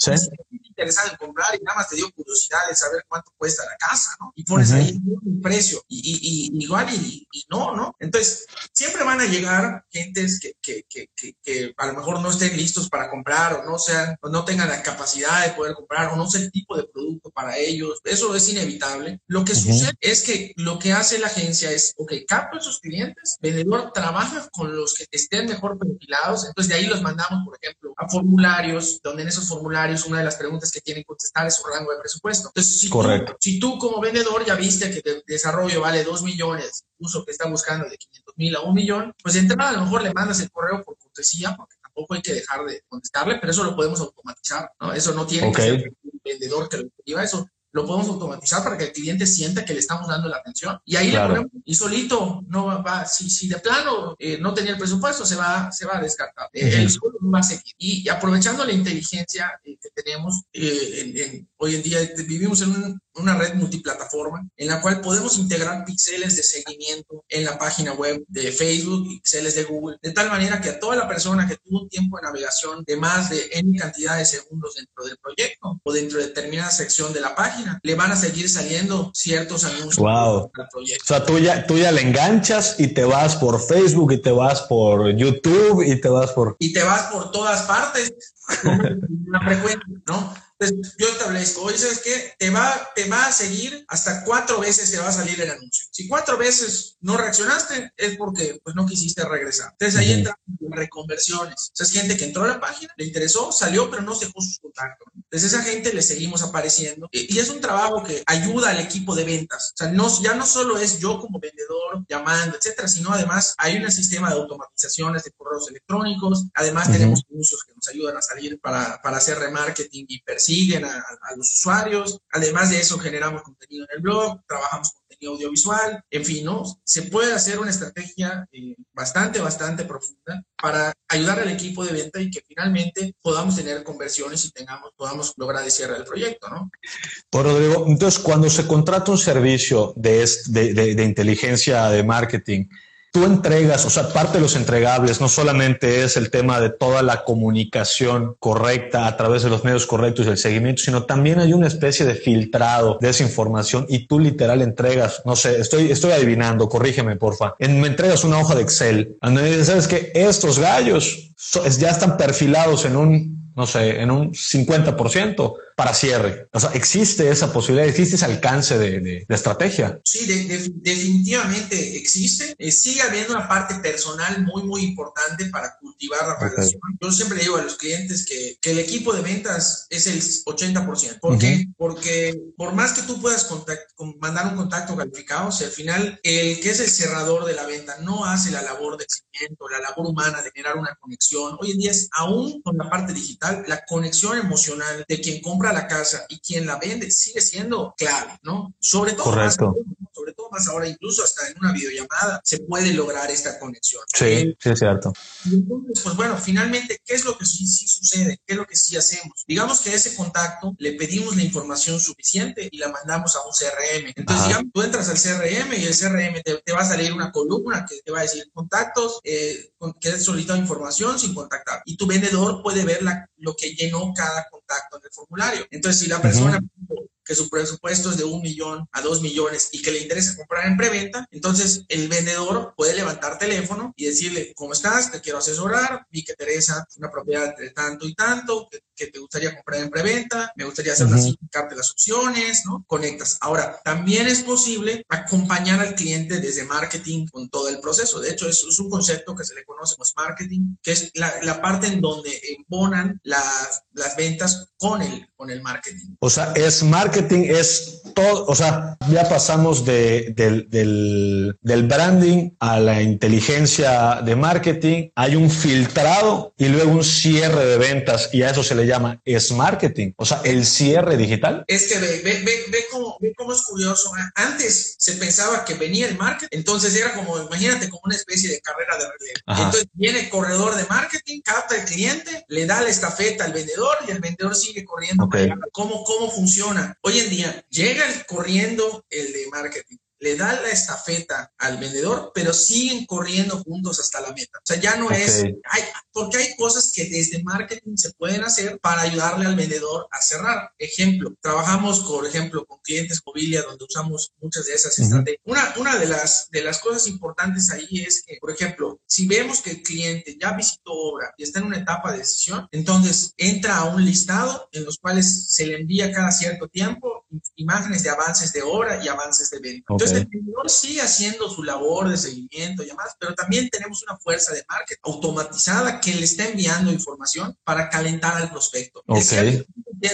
S2: interesado en comprar y nada más te dio curiosidad de saber cuánto cuesta la casa, ¿no? Y pones ahí un precio y, y, y igual y, no, ¿no? Entonces, siempre van a llegar gentes que, que, que, que, a lo mejor no estén listos para comprar o no sean, o no tengan la capacidad de poder comprar o no sea el tipo de producto para ellos. Eso es inevitable. Lo que sucede es que lo que hace la agencia es, ok, capto a esos clientes, vendedor trabaja con los que estén mejor perfilados, entonces de ahí los mandamos, por ejemplo, a formularios, donde en esos formularios una de las preguntas que tienen que contestar es su rango de presupuesto. Entonces, si, Correcto. Tú, si tú como vendedor ya viste que el desarrollo vale 2 millones, uso que está buscando de 500 mil a un millón, pues de entrada a lo mejor le mandas el correo por cortesía, porque tampoco hay que dejar de contestarle, pero eso lo podemos automatizar, ¿no? Eso no tiene que ser el vendedor que lo escriba, eso lo podemos automatizar para que el cliente sienta que le estamos dando la atención. Y ahí le ponemos, y solito no va, si, si de plano eh, no tenía el presupuesto, se va, se va a descartar. El solo va a seguir. Y, aprovechando la inteligencia eh, que tenemos, eh, hoy en día vivimos en un, una red multiplataforma en la cual podemos integrar píxeles de seguimiento en la página web de Facebook, píxeles de Google, de tal manera que a toda la persona que tuvo un tiempo de navegación de más de N cantidad de segundos dentro del proyecto o dentro de determinada sección de la página, le van a seguir saliendo ciertos anuncios
S1: wow. O sea, tú ya, tú ya le enganchas y te vas por Facebook y te vas por YouTube y te vas por...
S2: Y te vas por todas partes, (laughs) una frecuencia, ¿no? Yo establezco, oye, ¿sabes qué? Te va, te va a seguir hasta cuatro veces te va a salir el anuncio. Si cuatro veces no reaccionaste, es porque pues no quisiste regresar. Entonces ahí entran reconversiones. O sea, es gente que entró a la página, le interesó, salió, pero no dejó sus contactos. Entonces esa gente le seguimos apareciendo. Y, es un trabajo que ayuda al equipo de ventas. O sea, no, ya no solo es yo como vendedor llamando, etcétera, sino además hay un sistema de automatizaciones de correos electrónicos. Además tenemos anuncios que nos ayudan a salir para, para hacer remarketing y percibir siguen a, los usuarios. Además de eso, generamos contenido en el blog, trabajamos contenido audiovisual, en fin, ¿no? Se puede hacer una estrategia eh, bastante, bastante profunda para ayudar al equipo de venta y que finalmente podamos tener conversiones y tengamos, podamos lograr el cierre del proyecto, ¿no?
S1: Pues Rodrigo, entonces cuando se contrata un servicio de, de, de inteligencia de marketing, tú entregas, o sea, parte de los entregables no solamente es el tema de toda la comunicación correcta a través de los medios correctos y el seguimiento, sino también hay una especie de filtrado de esa información y tú literal entregas, no sé, estoy, estoy adivinando, corrígeme porfa, en, me entregas una hoja de Excel, donde sabes que estos gallos ya están perfilados en un, no sé, en un 50% para cierre. O sea, existe esa posibilidad, existe ese alcance de, de, estrategia.
S2: Sí, definitivamente existe. Eh, sigue habiendo una parte personal muy, muy importante para cultivar la relación. Yo siempre digo a los clientes que, que, el equipo de ventas es el 80%. ¿Por qué? Porque por más que tú puedas mandar un contacto calificado, si al final el que es el cerrador de la venta no hace la labor de seguimiento, la labor humana de generar una conexión, hoy en día es aún con la parte digital, la conexión emocional de quien compra la casa y quien la vende sigue siendo clave, ¿no? Sobre todo, Más, sobre todo más ahora, incluso hasta en una videollamada se puede lograr esta conexión.
S1: Sí, eh, sí es cierto.
S2: entonces, pues bueno, finalmente, ¿qué es lo que sí, sí sucede? ¿Qué es lo que sí hacemos? Digamos que ese contacto le pedimos la información suficiente y la mandamos a un CRM. Entonces, digamos, tú entras al CRM y el CRM te, va a salir una columna que te va a decir contactos, eh, que has solicitado información sin contactar. Y tu vendedor puede ver la, lo que llenó cada contacto en el formulario. Entonces, si la persona que su presupuesto es de un millón a dos millones y que le interesa comprar en preventa, entonces el vendedor puede levantar teléfono y decirle, ¿cómo estás? Te quiero asesorar, vi que te interesa una propiedad entre tanto y tanto, que, te gustaría comprar en preventa, me gustaría hacer así, las opciones, ¿no? Conectas. Ahora, también es posible acompañar al cliente desde marketing con todo el proceso. De hecho, es, es un concepto que se le conoce como marketing, que es la, la parte en donde embonan las, las ventas con el, con el marketing.
S1: O sea, es marketing, es todo, o sea, ya pasamos de, del, del, del, branding a la inteligencia de marketing, hay un filtrado y luego un cierre de ventas y a eso se le llama es marketing, o sea, el cierre digital.
S2: Es que ve, ve, ve, ve, cómo, ve cómo es curioso. Antes se pensaba que venía el marketing, entonces era como, imagínate, como una especie de carrera de relevo. Entonces viene el corredor de marketing, capta el cliente, le da la estafeta al vendedor y el vendedor sigue corriendo. ¿Cómo, ¿Cómo funciona? Hoy en día llega corriendo el de marketing le da la estafeta al vendedor, pero siguen corriendo juntos hasta la meta. O sea, ya no es, hay, porque hay cosas que desde marketing se pueden hacer para ayudarle al vendedor a cerrar. Ejemplo, trabajamos, por ejemplo, con clientes mobilia donde usamos muchas de esas estrategias. Una, una de, las, de las cosas importantes ahí es que, por ejemplo, si vemos que el cliente ya visitó obra y está en una etapa de decisión, entonces entra a un listado en los cuales se le envía cada cierto tiempo imágenes de avances de obra y avances de venta. Entonces, el vendedor sigue haciendo su labor de seguimiento y demás, pero también tenemos una fuerza de marketing automatizada que le está enviando información para calentar al prospecto. Okay.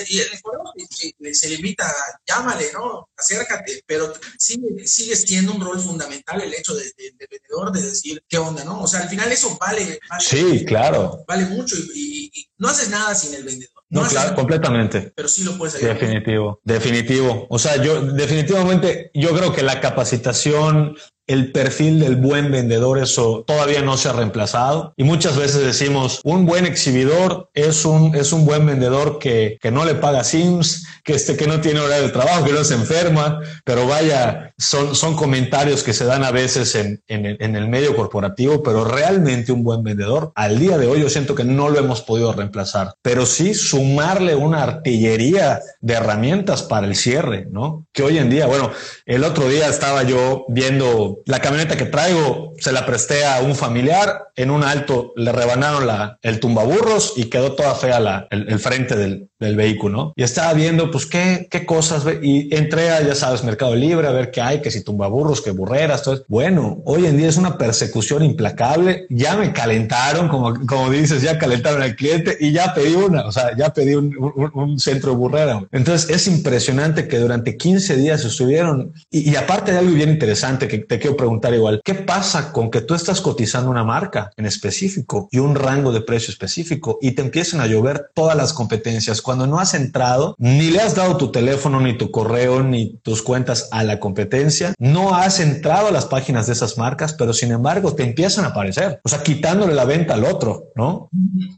S2: Y, el se limita, llámale, ¿no? Acércate, pero sigue, sigue siendo un rol fundamental el hecho del de, vendedor de decir qué onda, ¿no? O sea, al final eso vale.
S1: sí, claro.
S2: Vale mucho y, no haces nada sin el vendedor.
S1: No, claro, completamente.
S2: Pero sí lo puedes hacer.
S1: Definitivo, definitivo. O sea, yo definitivamente, yo creo que la capacitación, el perfil del buen vendedor, eso todavía no se ha reemplazado. Y muchas veces decimos, un buen exhibidor es un, es un buen vendedor que, que no le paga Sims, que, este, que no tiene hora de trabajo, que no se enferma, pero vaya, son, son comentarios que se dan a veces en, en, el, en el medio corporativo, pero realmente un buen vendedor, al día de hoy yo siento que no lo hemos podido reemplazar, pero sí sumarle una artillería de herramientas para el cierre, ¿no? Que hoy en día, bueno, el otro día estaba yo viendo la camioneta que traigo se la presté a un familiar. En un alto le rebanaron la, el tumbaburros y quedó toda fea la, el, frente del, del, vehículo. Y estaba viendo, pues, qué, qué cosas. Y entré a, ya sabes, Mercado Libre a ver qué hay, que si tumbaburros, que burreras. Todo. Bueno, hoy en día es una persecución implacable. Ya me calentaron, como, como dices, ya calentaron al cliente y ya pedí una. O sea, ya pedí un, un, centro de burrera. Entonces es impresionante que durante 15 días estuvieron. Y, y aparte de algo bien interesante que te quiero preguntar igual, ¿qué pasa con que tú estás cotizando una marca en específico y un rango de precio específico y te empiezan a llover todas las competencias cuando no has entrado, ni le has dado tu teléfono, ni tu correo, ni tus cuentas a la competencia, no has entrado a las páginas de esas marcas, pero sin embargo te empiezan a aparecer, o sea, quitándole la venta al otro, ¿no?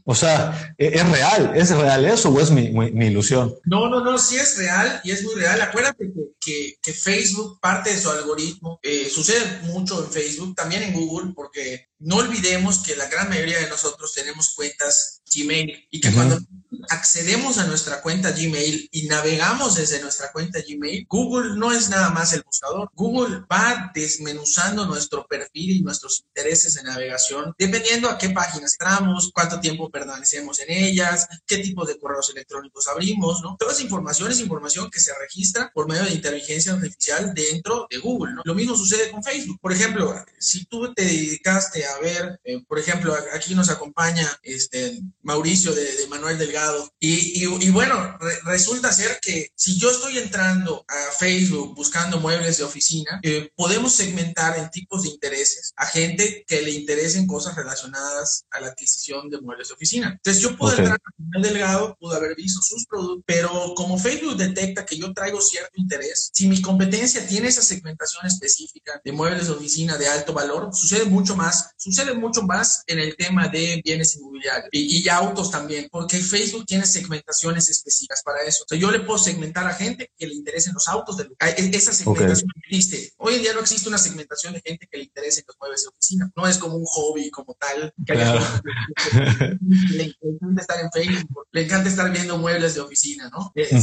S1: O sea, ¿e-, ¿es real? ¿Es real eso o es mi, ilusión?
S2: No, no, no, sí es real y es muy real. Acuérdate que, Facebook, parte de su algoritmo, eh, sucede mucho en Facebook, también en Google, porque no olvidemos que la gran mayoría de nosotros tenemos cuentas Gmail y que cuando accedemos a nuestra cuenta Gmail y navegamos desde nuestra cuenta Gmail, Google no es nada más el buscador. Google va desmenuzando nuestro perfil y nuestros intereses de navegación, dependiendo a qué páginas entramos, cuánto tiempo permanecemos en ellas, qué tipo de correos electrónicos abrimos, ¿no? Toda esa información es información que se registra por medio de inteligencia artificial dentro de Google, ¿no? Lo mismo sucede con Facebook. Por ejemplo, si tú te dedicaste a ver, eh, por ejemplo, aquí nos acompaña este Mauricio de, de Manuel Delgado, y, bueno, resulta ser que si yo estoy entrando a Facebook buscando muebles de oficina, eh, podemos segmentar en tipos de intereses a gente que le interesen cosas relacionadas a la adquisición de muebles de oficina. Entonces yo puedo entrar a un delgado, pudo haber visto sus productos, pero como Facebook detecta que yo traigo cierto interés, si mi competencia tiene esa segmentación específica de muebles de oficina de alto valor, sucede mucho más, sucede mucho más en el tema de bienes inmobiliarios y, y autos también, porque Facebook tiene segmentaciones específicas para eso. O sea, yo le puedo segmentar a gente que le interesen los autos. De, esa segmentación existe. Hoy en día no existe una segmentación de gente que le interese los muebles de oficina. No es como un hobby como tal. Que (laughs) le encanta estar en Facebook, le encanta estar viendo muebles de oficina, ¿no? Eh,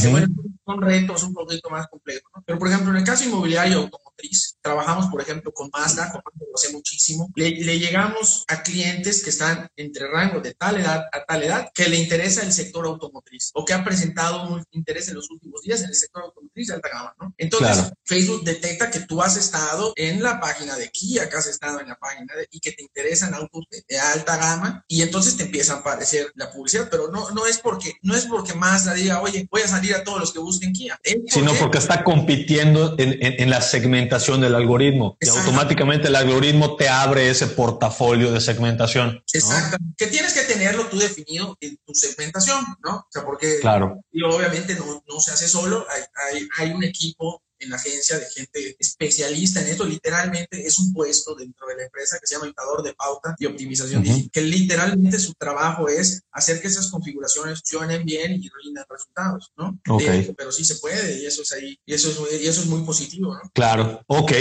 S2: son retos un poquito más complejos. ¿no? Pero, por ejemplo, en el caso inmobiliario automotriz, trabajamos, por ejemplo, con Mazda, con Mazda lo hace muchísimo. Le, le llegamos a clientes que están entre rango de tal edad a tal edad que le interesa el sector automotriz o que ha presentado un interés en los últimos días en el sector automotriz de alta gama, ¿no? Entonces, Facebook detecta que tú has estado en la página de Kia, que has estado en la página de, y que te interesan autos de, alta gama y entonces te empieza a aparecer la publicidad, pero no, no es porque, no es porque la diga, oye, voy a salir a todos los que busquen Kia.
S1: Sino porque está compitiendo en, en, la segmentación del algoritmo y automáticamente el algoritmo te abre ese portafolio de segmentación.
S2: Exacto. Que tienes que tenerlo tú definido en tu segmentación. ¿no? O sea, porque
S1: claro.
S2: y obviamente no, no, se hace solo, hay, hay, hay, un equipo en la agencia de gente especialista en esto. Literalmente es un puesto dentro de la empresa que se llama indicador de pauta y optimización digital, que literalmente su trabajo es hacer que esas configuraciones funcionen bien y rinden resultados, ¿no?
S1: Okay.
S2: pero sí se puede y eso es ahí, y eso es, y eso es muy positivo, ¿no?
S1: Claro, ok.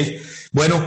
S1: Bueno,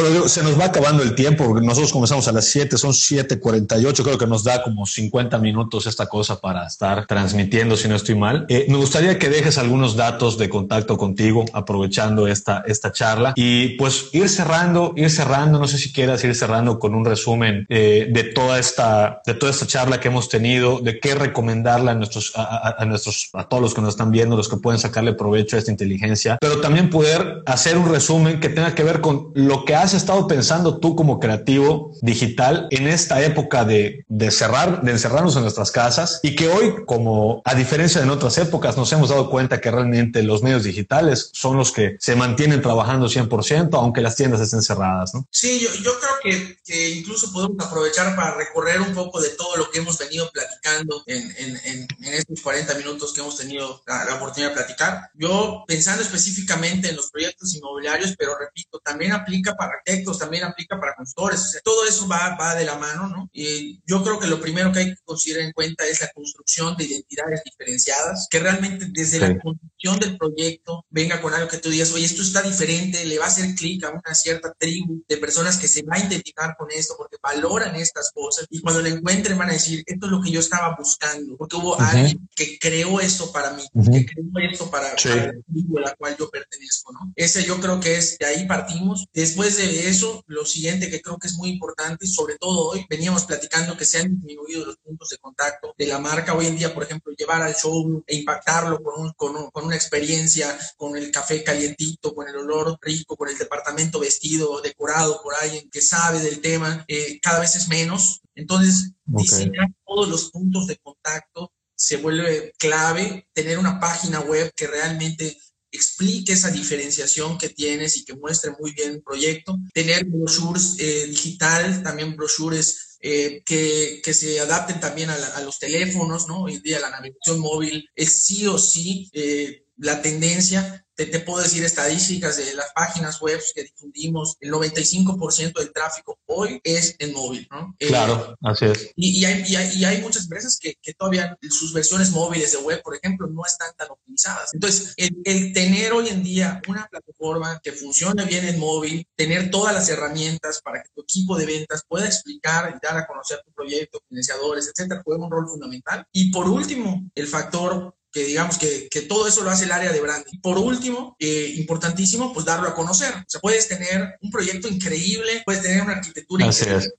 S1: bueno, se nos va acabando el tiempo, porque nosotros comenzamos a las 7, son 7:48, creo que nos da como 50 minutos esta cosa para estar transmitiendo, si no estoy mal. Eh, me gustaría que dejes algunos datos de contacto contigo, aprovechando esta, esta charla, y pues ir cerrando, ir cerrando, no sé si quieras ir cerrando con un resumen eh, de, toda esta, de toda esta charla que hemos tenido, de qué recomendarla a nuestros, a, a, nuestros, a todos los que nos están viendo, los que pueden sacarle provecho a esta inteligencia, pero también poder hacer un resumen que tenga que ver con lo que has estado pensando tú como creativo digital en esta época de, de cerrar, de encerrarnos en nuestras casas y que hoy, como a diferencia de en otras épocas, nos hemos dado cuenta que realmente los medios digitales son los que se mantienen trabajando 100%, aunque las tiendas estén cerradas, ¿no?
S2: Sí, yo, yo creo que, que, incluso podemos aprovechar para recorrer un poco de todo lo que hemos venido platicando en, en, en, en estos 40 minutos que hemos tenido la, la oportunidad de platicar. Yo pensando específicamente en los proyectos inmobiliarios, pero repito, también aplica para arquitectos, también aplica para consultores. O sea, todo eso va, va de la mano, ¿no? Y yo creo que lo primero que hay que considerar en cuenta es la construcción de identidades diferenciadas, que realmente desde sí. la construcción del proyecto venga con algo que tú digas, oye, esto está diferente, le va a hacer clic a una cierta tribu de personas que se va a identificar con esto porque valoran estas cosas y cuando lo encuentren van a decir, esto es lo que yo estaba buscando, porque hubo uh -huh. alguien que creó esto para mí, uh -huh. que creó esto para, sí. para la tribu a la cual yo pertenezco, ¿no? Ese yo creo que es, de ahí partimos. Después de eso, lo siguiente que creo que es muy importante, sobre todo hoy, veníamos platicando que se han disminuido los puntos de contacto de la marca. Hoy en día, por ejemplo, llevar al show e impactarlo con, un, con, un, con una experiencia, con el café calientito, con el olor rico, con el departamento vestido, decorado por alguien que sabe del tema, eh, cada vez es menos. Entonces, okay. diseñar todos los puntos de contacto se vuelve clave, tener una página web que realmente explique esa diferenciación que tienes y que muestre muy bien el proyecto. Tener brochures eh, digital, también brochures eh, que, que, se adapten también a, los teléfonos, ¿no? Hoy día la navegación móvil es sí o sí eh, la tendencia. Te, te, puedo decir estadísticas de las páginas web que difundimos, el 95% del tráfico hoy es en móvil, ¿no?
S1: Claro, eh, así es.
S2: Y, y, hay, y, hay, y, hay, muchas empresas que, que, todavía sus versiones móviles de web, por ejemplo, no están tan optimizadas. Entonces, el, el, tener hoy en día una plataforma que funcione bien en móvil, tener todas las herramientas para que tu equipo de ventas pueda explicar y dar a conocer tu proyecto, financiadores, etcétera, juega un rol fundamental. Y por último, el factor que digamos que, que, todo eso lo hace el área de branding. Por último, eh, importantísimo, pues darlo a conocer. O sea, puedes tener un proyecto increíble, puedes tener una arquitectura increíble,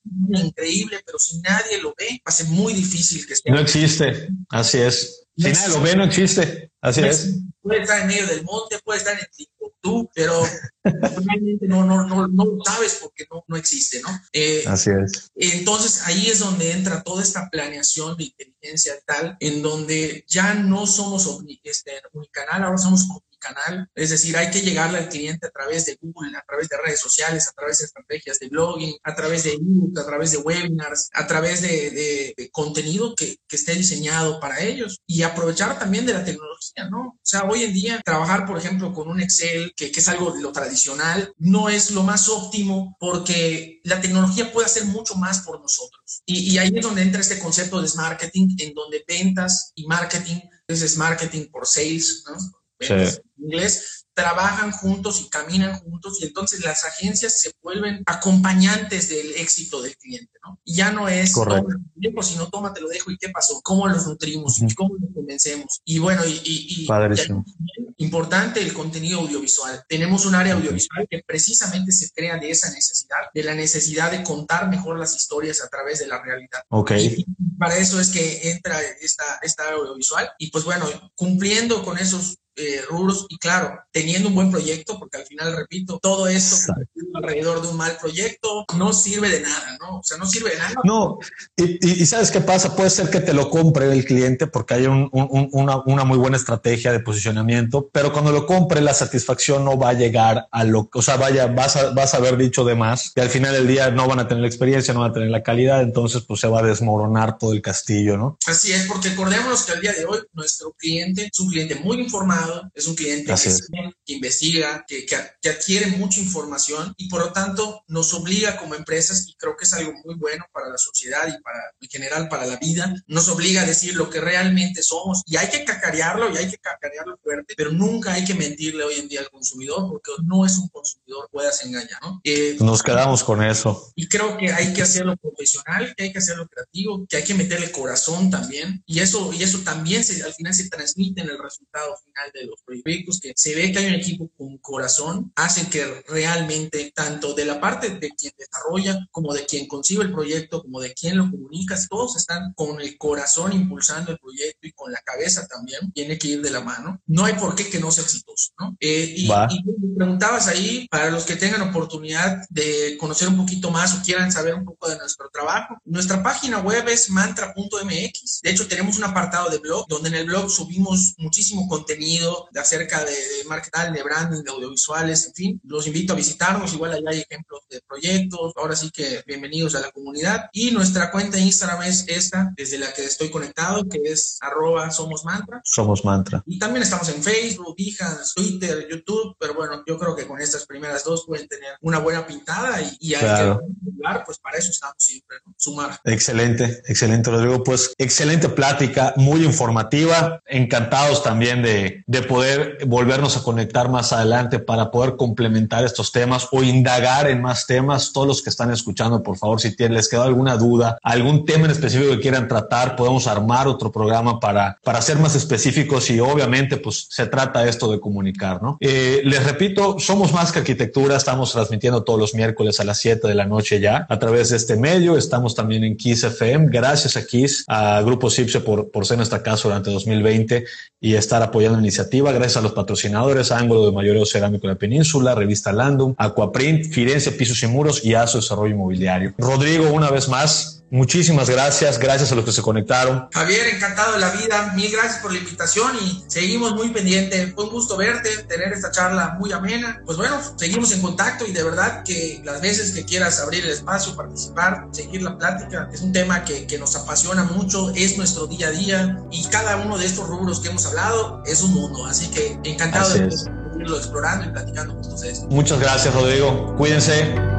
S2: increíble, pero si nadie lo ve, va a ser muy difícil que esté.
S1: No existe, así es. Si nadie lo ve, no existe, así es.
S2: Puede estar en medio del monte, puede estar en tú, pero realmente no, no, no, no lo sabes porque no, no existe, ¿no?
S1: Eh, Así es.
S2: Entonces ahí es donde entra toda esta planeación de inteligencia tal, en donde ya no somos este, unicanal, ahora somos canal, es decir, hay que llegarle al cliente a través de Google, a través de redes sociales, a través de estrategias de blogging, a través de ebook, a través de webinars, a través de, de, de contenido que, que, esté diseñado para ellos y aprovechar también de la tecnología, ¿no? O sea, hoy en día trabajar, por ejemplo, con un Excel, que, que es algo de lo tradicional, no es lo más óptimo porque la tecnología puede hacer mucho más por nosotros. Y, y ahí es donde entra este concepto de smart marketing, en donde ventas y marketing, es marketing por sales, ¿no?
S1: Sí.
S2: Inglés, trabajan juntos y caminan juntos y entonces las agencias se vuelven acompañantes del éxito del cliente, ¿no? Y ya no es,
S1: Correcto.
S2: Toma, sino toma, te lo dejo y qué pasó, cómo los nutrimos, uh -huh. cómo los convencemos. Y bueno, y, y, y importante el contenido audiovisual. Tenemos un área audiovisual que precisamente se crea de esa necesidad, de la necesidad de contar mejor las historias a través de la realidad.
S1: Ok.
S2: Y para eso es que entra esta, esta audiovisual y pues bueno, cumpliendo con esos eh, rubros y claro, teniendo un buen proyecto, porque al final, repito, todo esto alrededor de un mal proyecto no sirve de nada, ¿no? O sea, no sirve de nada.
S1: No, y, y, y ¿sabes qué pasa? Puede ser que te lo compre el cliente porque hay un, un, una, una, muy buena estrategia de posicionamiento, pero cuando lo compre la satisfacción no va a llegar a lo que, o sea, vaya, vas a, vas a haber dicho de más y al final del día no van a tener la experiencia, no van a tener la calidad, entonces pues se va a desmoronar todo el castillo, ¿no?
S2: Así es, porque acordémonos que al día de hoy nuestro cliente es un cliente muy informado, informado, es un cliente que, investiga, que, que, adquiere mucha información y por lo tanto nos obliga como empresas, y creo que es algo muy bueno para la sociedad y para en general para la vida, nos obliga a decir lo que realmente somos y hay que cacarearlo y hay que cacarearlo fuerte, pero nunca hay que mentirle hoy en día al consumidor porque no es un consumidor, puedas engañar, ¿no?
S1: Eh, nos quedamos con eso.
S2: Y creo que hay que hacerlo profesional, que hay que hacerlo creativo, que hay que meterle corazón también y eso, y eso también se, al final se transmite en el resultado final de los proyectos, que se ve que hay un equipo con corazón, hacen que realmente tanto de la parte de quien desarrolla como de quien concibe el proyecto, como de quien lo comunica, todos están con el corazón impulsando el proyecto y con la cabeza también, tiene que ir de la mano. No hay por qué que no sea exitoso, ¿no? Eh, y, y me preguntabas ahí, para los que tengan oportunidad de conocer un poquito más o quieran saber un poco de nuestro trabajo, nuestra página web es mantra.mx. De hecho, tenemos un apartado de blog donde en el blog subimos muchísimo contenido de acerca de, de marketing, de branding, de audiovisuales, en fin. Los invito a visitarnos, igual allá hay ejemplos de proyectos. Ahora sí que bienvenidos a la comunidad. Y nuestra cuenta de Instagram es esta, desde la que estoy conectado, que es arroba somos mantra.
S1: Somos mantra.
S2: Y también estamos en Facebook, Behance, Twitter, YouTube, pero bueno, yo creo que con estas primeras dos pueden tener una buena pintada y, y hay que pues para eso estamos siempre, sumar.
S1: Excelente, excelente, Rodrigo. Pues excelente plática, muy informativa. Encantados también de, de poder volvernos a conectar más adelante para poder complementar estos temas o indagar en más temas. Todos los que están escuchando, por favor, si tienen, les quedó alguna duda, algún tema en específico que quieran tratar, podemos armar otro programa para, para ser más específicos y obviamente pues se trata esto de comunicar, ¿no? Eh, les repito, somos más que arquitectura, estamos transmitiendo todos los miércoles a las 7 de la noche ya a través de este medio. Estamos también en Kiss FM. Gracias a Kiss, a Grupo Cipse por, por ser nuestra casa durante 2020 y estar apoyando la Gracias a los patrocinadores, Ángulo de Mayoreo Cerámico de la Península, Revista Landum, Aquaprint, Firenze Pisos y Muros y ASO Desarrollo Inmobiliario. Rodrigo, una vez más, Muchísimas gracias, gracias a los que se conectaron.
S2: Javier, encantado de la vida, mil gracias por la invitación y seguimos muy pendientes. Fue un gusto verte, tener esta charla muy amena. Pues bueno, seguimos en contacto y de verdad que las veces que quieras abrir el espacio, participar, seguir la plática, es un tema que, que nos apasiona mucho, es nuestro día a día y cada uno de estos rubros que hemos hablado es un mundo. Así que encantado de irlo explorando y platicando con ustedes.
S1: Muchas gracias, Rodrigo. Cuídense.